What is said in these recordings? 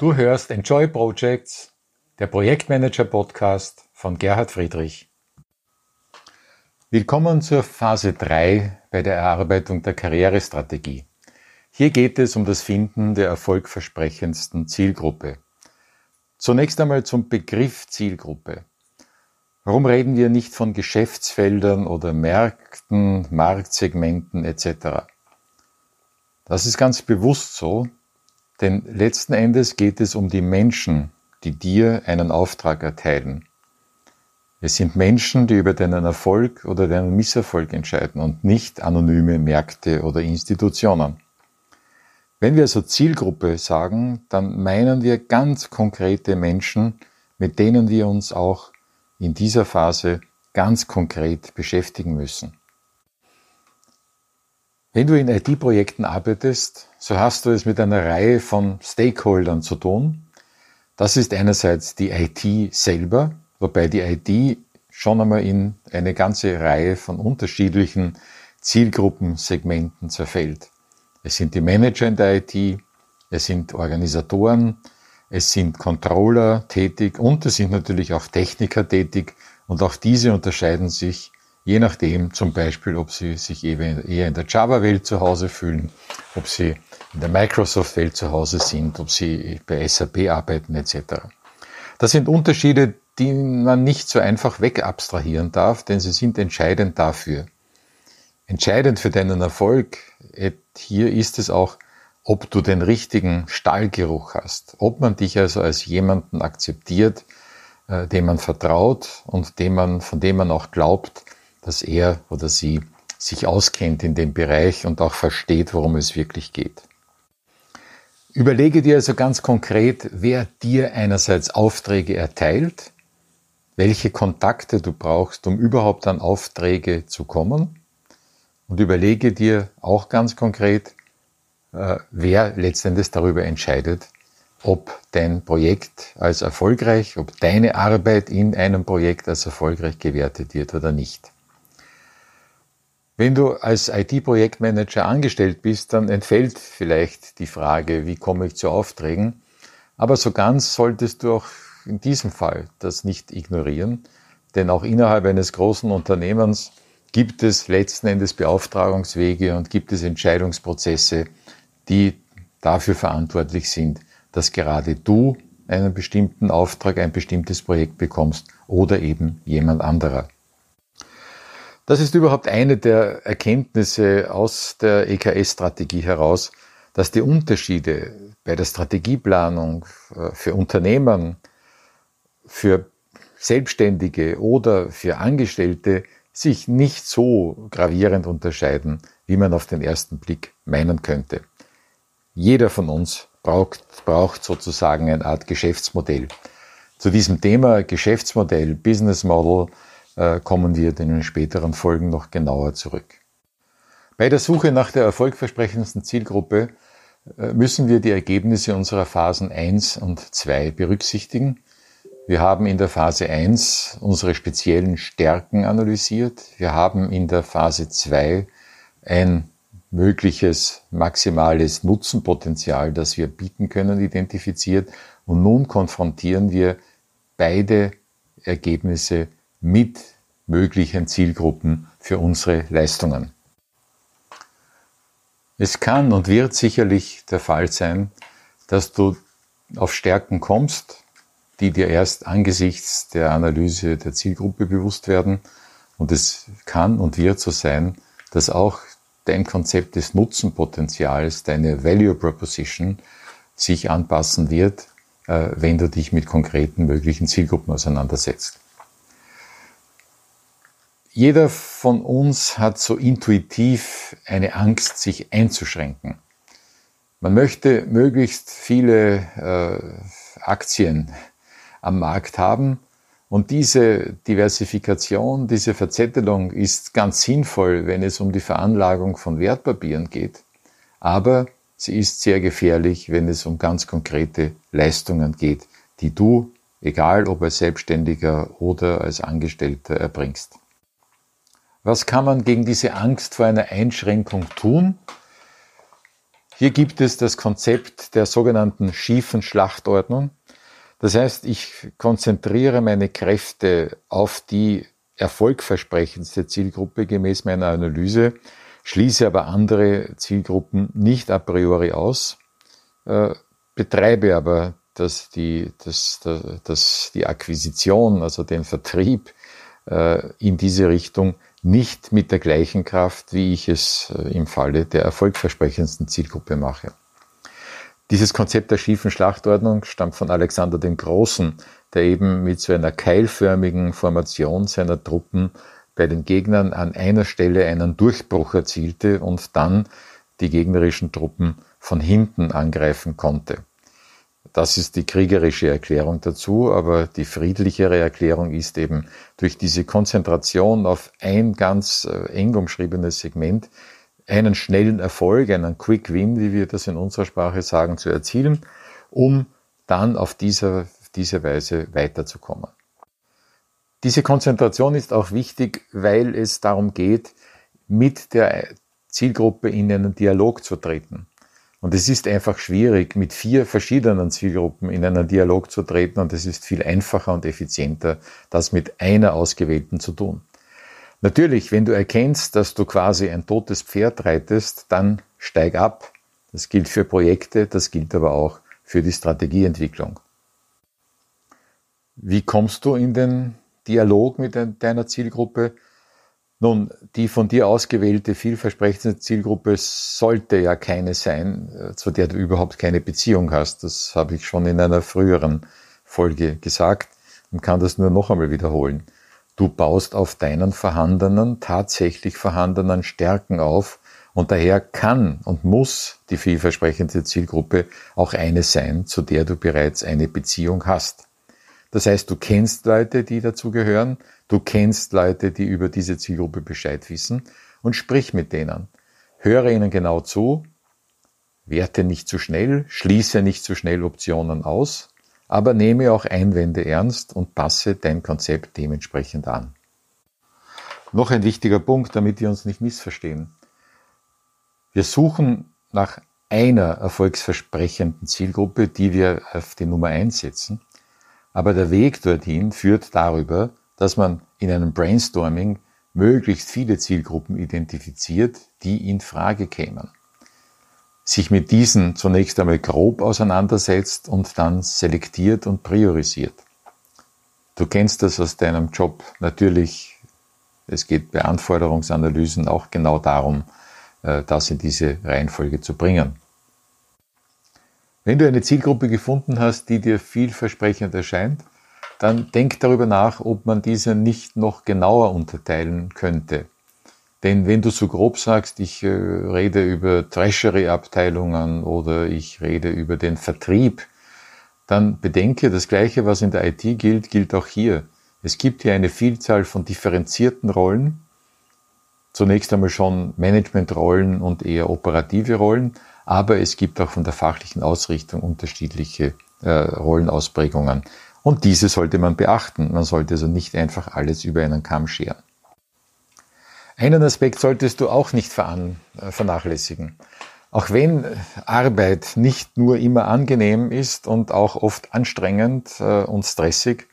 Du hörst Enjoy Projects, der Projektmanager Podcast von Gerhard Friedrich. Willkommen zur Phase 3 bei der Erarbeitung der Karrierestrategie. Hier geht es um das Finden der erfolgversprechendsten Zielgruppe. Zunächst einmal zum Begriff Zielgruppe. Warum reden wir nicht von Geschäftsfeldern oder Märkten, Marktsegmenten etc.? Das ist ganz bewusst so, denn letzten Endes geht es um die Menschen, die dir einen Auftrag erteilen. Es sind Menschen, die über deinen Erfolg oder deinen Misserfolg entscheiden und nicht anonyme Märkte oder Institutionen. Wenn wir also Zielgruppe sagen, dann meinen wir ganz konkrete Menschen, mit denen wir uns auch in dieser Phase ganz konkret beschäftigen müssen. Wenn du in IT-Projekten arbeitest, so hast du es mit einer Reihe von Stakeholdern zu tun. Das ist einerseits die IT selber, wobei die IT schon einmal in eine ganze Reihe von unterschiedlichen Zielgruppensegmenten zerfällt. Es sind die Manager in der IT, es sind Organisatoren, es sind Controller tätig und es sind natürlich auch Techniker tätig und auch diese unterscheiden sich je nachdem zum Beispiel, ob Sie sich eher in der Java-Welt zu Hause fühlen, ob Sie in der Microsoft-Welt zu Hause sind, ob Sie bei SAP arbeiten etc. Das sind Unterschiede, die man nicht so einfach wegabstrahieren darf, denn sie sind entscheidend dafür. Entscheidend für deinen Erfolg hier ist es auch, ob du den richtigen Stallgeruch hast, ob man dich also als jemanden akzeptiert, äh, dem man vertraut und dem man, von dem man auch glaubt, dass er oder sie sich auskennt in dem Bereich und auch versteht, worum es wirklich geht. Überlege dir also ganz konkret, wer dir einerseits Aufträge erteilt, welche Kontakte du brauchst, um überhaupt an Aufträge zu kommen und überlege dir auch ganz konkret, äh, wer letztendlich darüber entscheidet, ob dein Projekt als erfolgreich, ob deine Arbeit in einem Projekt als erfolgreich gewertet wird oder nicht. Wenn du als IT-Projektmanager angestellt bist, dann entfällt vielleicht die Frage, wie komme ich zu Aufträgen. Aber so ganz solltest du auch in diesem Fall das nicht ignorieren, denn auch innerhalb eines großen Unternehmens gibt es letzten Endes Beauftragungswege und gibt es Entscheidungsprozesse, die dafür verantwortlich sind, dass gerade du einen bestimmten Auftrag, ein bestimmtes Projekt bekommst oder eben jemand anderer. Das ist überhaupt eine der Erkenntnisse aus der EKS-Strategie heraus, dass die Unterschiede bei der Strategieplanung äh, für Unternehmen, für Selbstständige oder für Angestellte sich nicht so gravierend unterscheiden, wie man auf den ersten Blick meinen könnte. Jeder von uns braucht, braucht sozusagen eine Art Geschäftsmodell. Zu diesem Thema Geschäftsmodell, Business Model, kommen wir in den späteren Folgen noch genauer zurück. Bei der Suche nach der erfolgversprechendsten Zielgruppe äh, müssen wir die Ergebnisse unserer Phasen 1 und 2 berücksichtigen. Wir haben in der Phase 1 unsere speziellen Stärken analysiert. Wir haben in der Phase 2 ein mögliches maximales Nutzenpotenzial, das wir bieten können, identifiziert. Und nun konfrontieren wir beide Ergebnisse mit möglichen Zielgruppen für unsere Leistungen. Es kann und wird sicherlich der Fall sein, dass du auf Stärken kommst, die dir erst angesichts der Analyse der Zielgruppe bewusst werden. Und es kann und wird so sein, dass auch dein Konzept des Nutzenpotenzials, deine Value Proposition sich anpassen wird, äh, wenn du dich mit konkreten möglichen Zielgruppen auseinandersetzt. Jeder von uns hat so intuitiv eine Angst, sich einzuschränken. Man möchte möglichst viele äh, Aktien am Markt haben und diese Diversifikation, diese Verzettelung ist ganz sinnvoll, wenn es um die Veranlagung von Wertpapieren geht, aber sie ist sehr gefährlich, wenn es um ganz konkrete Leistungen geht, die du, egal ob als Selbstständiger oder als Angestellter, erbringst. Was kann man gegen diese Angst vor einer Einschränkung tun? Hier gibt es das Konzept der sogenannten schiefen Schlachtordnung. Das heißt, ich konzentriere meine Kräfte auf die erfolgversprechendste Zielgruppe gemäß meiner Analyse, schließe aber andere Zielgruppen nicht a priori aus, äh, betreibe aber dass die, dass, dass die Akquisition, also den Vertrieb äh, in diese Richtung nicht mit der gleichen Kraft, wie ich es äh, im Falle der erfolgversprechendsten Zielgruppe mache. Dieses Konzept der schiefen Schlachtordnung stammt von Alexander dem Großen, der eben mit so einer keilförmigen Formation seiner Truppen bei den Gegnern an einer Stelle einen Durchbruch erzielte und dann die gegnerischen Truppen von hinten angreifen konnte. Das ist die kriegerische Erklärung dazu, aber die friedlichere Erklärung ist eben durch diese Konzentration auf ein ganz äh, eng umschriebenes Segment einen schnellen Erfolg, einen Quick Win, wie wir das in unserer Sprache sagen, zu erzielen, um dann auf dieser, diese Weise weiterzukommen. Diese Konzentration ist auch wichtig, weil es darum geht, mit der Zielgruppe in einen Dialog zu treten. Und es ist einfach schwierig, mit vier verschiedenen Zielgruppen in einen Dialog zu treten und es ist viel einfacher und effizienter, das mit einer ausgewählten zu tun. Natürlich, wenn du erkennst, dass du quasi ein totes Pferd reitest, dann steig ab. Das gilt für Projekte, das gilt aber auch für die Strategieentwicklung. Wie kommst du in den Dialog mit deiner Zielgruppe? Nun, die von dir ausgewählte vielversprechende Zielgruppe sollte ja keine sein, äh, zu der du überhaupt keine Beziehung hast. Das habe ich schon in einer früheren Folge gesagt und kann das nur noch einmal wiederholen. Du baust auf deinen vorhandenen, tatsächlich vorhandenen Stärken auf und daher kann und muss die vielversprechende Zielgruppe auch eine sein, zu der du bereits eine Beziehung hast. Das heißt, du kennst Leute, die dazu gehören, du kennst Leute, die über diese Zielgruppe Bescheid wissen und sprich mit denen. Höre ihnen genau zu, werte nicht zu schnell, schließe nicht zu schnell Optionen aus, aber nehme auch Einwände ernst und passe dein Konzept dementsprechend an. Noch ein wichtiger Punkt, damit wir uns nicht missverstehen. Wir suchen nach einer erfolgsversprechenden Zielgruppe, die wir auf die Nummer einsetzen. Aber der Weg dorthin führt darüber, dass man in einem Brainstorming möglichst viele Zielgruppen identifiziert, die in Frage kämen. Sich mit diesen zunächst einmal grob auseinandersetzt und dann selektiert und priorisiert. Du kennst das aus deinem Job natürlich. Es geht bei Anforderungsanalysen auch genau darum, äh, das in diese Reihenfolge zu bringen. Wenn du eine Zielgruppe gefunden hast, die dir vielversprechend erscheint, dann denk darüber nach, ob man diese nicht noch genauer unterteilen könnte. Denn wenn du so grob sagst, ich äh, rede über Treasury-Abteilungen oder ich rede über den Vertrieb, dann bedenke, das Gleiche, was in der IT gilt, gilt auch hier. Es gibt hier eine Vielzahl von differenzierten Rollen, zunächst einmal schon Managementrollen und eher operative Rollen, aber es gibt auch von der fachlichen Ausrichtung unterschiedliche äh, Rollenausprägungen. Und diese sollte man beachten. Man sollte also nicht einfach alles über einen Kamm scheren. Einen Aspekt solltest du auch nicht äh, vernachlässigen. Auch wenn Arbeit nicht nur immer angenehm ist und auch oft anstrengend äh, und stressig,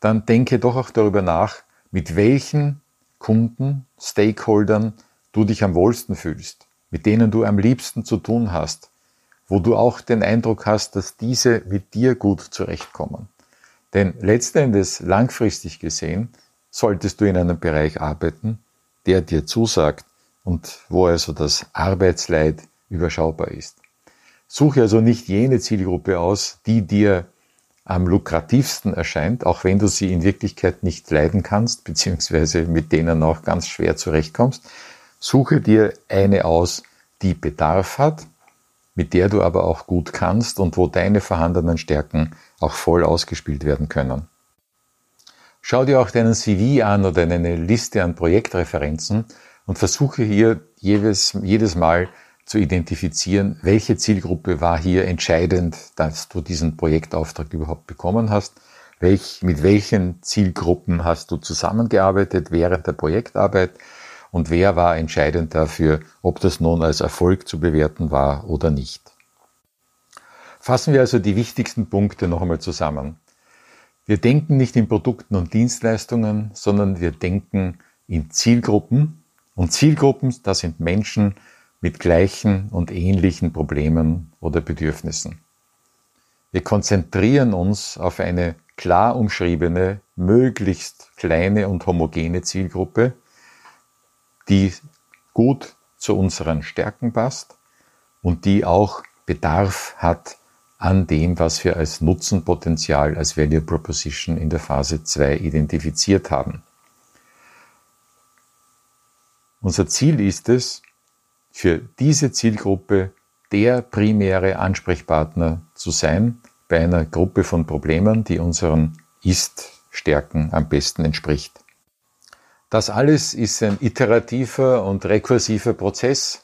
dann denke doch auch darüber nach, mit welchen Kunden, Stakeholdern du dich am wohlsten fühlst mit denen du am liebsten zu tun hast, wo du auch den Eindruck hast, dass diese mit dir gut zurechtkommen. Denn letzten Endes, langfristig gesehen, solltest du in einem Bereich arbeiten, der dir zusagt und wo also das Arbeitsleid überschaubar ist. Suche also nicht jene Zielgruppe aus, die dir am lukrativsten erscheint, auch wenn du sie in Wirklichkeit nicht leiden kannst, beziehungsweise mit denen auch ganz schwer zurechtkommst, Suche dir eine aus, die Bedarf hat, mit der du aber auch gut kannst und wo deine vorhandenen Stärken auch voll ausgespielt werden können. Schau dir auch deinen CV an oder eine Liste an Projektreferenzen und versuche hier jedes, jedes Mal zu identifizieren, welche Zielgruppe war hier entscheidend, dass du diesen Projektauftrag überhaupt bekommen hast, welch, mit welchen Zielgruppen hast du zusammengearbeitet während der Projektarbeit und wer war entscheidend dafür, ob das nun als Erfolg zu bewerten war oder nicht. Fassen wir also die wichtigsten Punkte noch einmal zusammen. Wir denken nicht in Produkten und Dienstleistungen, sondern wir denken in Zielgruppen. Und Zielgruppen, das sind Menschen mit gleichen und ähnlichen Problemen oder Bedürfnissen. Wir konzentrieren uns auf eine klar umschriebene, möglichst kleine und homogene Zielgruppe, die gut zu unseren Stärken passt und die auch Bedarf hat an dem, was wir als Nutzenpotenzial, als Value Proposition in der Phase 2 identifiziert haben. Unser Ziel ist es, für diese Zielgruppe der primäre Ansprechpartner zu sein bei einer Gruppe von Problemen, die unseren Ist-Stärken am besten entspricht. Das alles ist ein iterativer und rekursiver Prozess.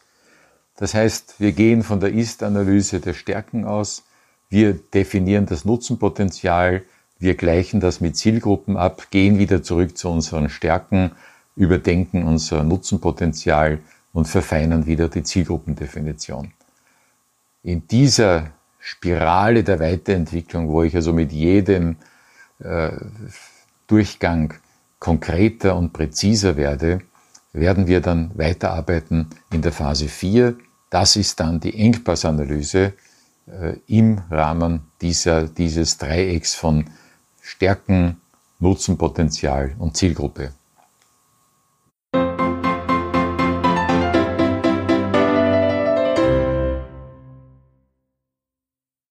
Das heißt, wir gehen von der Ist-Analyse der Stärken aus, wir definieren das Nutzenpotenzial, wir gleichen das mit Zielgruppen ab, gehen wieder zurück zu unseren Stärken, überdenken unser Nutzenpotenzial und verfeinern wieder die Zielgruppendefinition. In dieser Spirale der Weiterentwicklung, wo ich also mit jedem äh, Durchgang konkreter und präziser werde, werden wir dann weiterarbeiten in der Phase 4. Das ist dann die Engpassanalyse äh, im Rahmen dieser, dieses Dreiecks von Stärken, Nutzenpotenzial und Zielgruppe.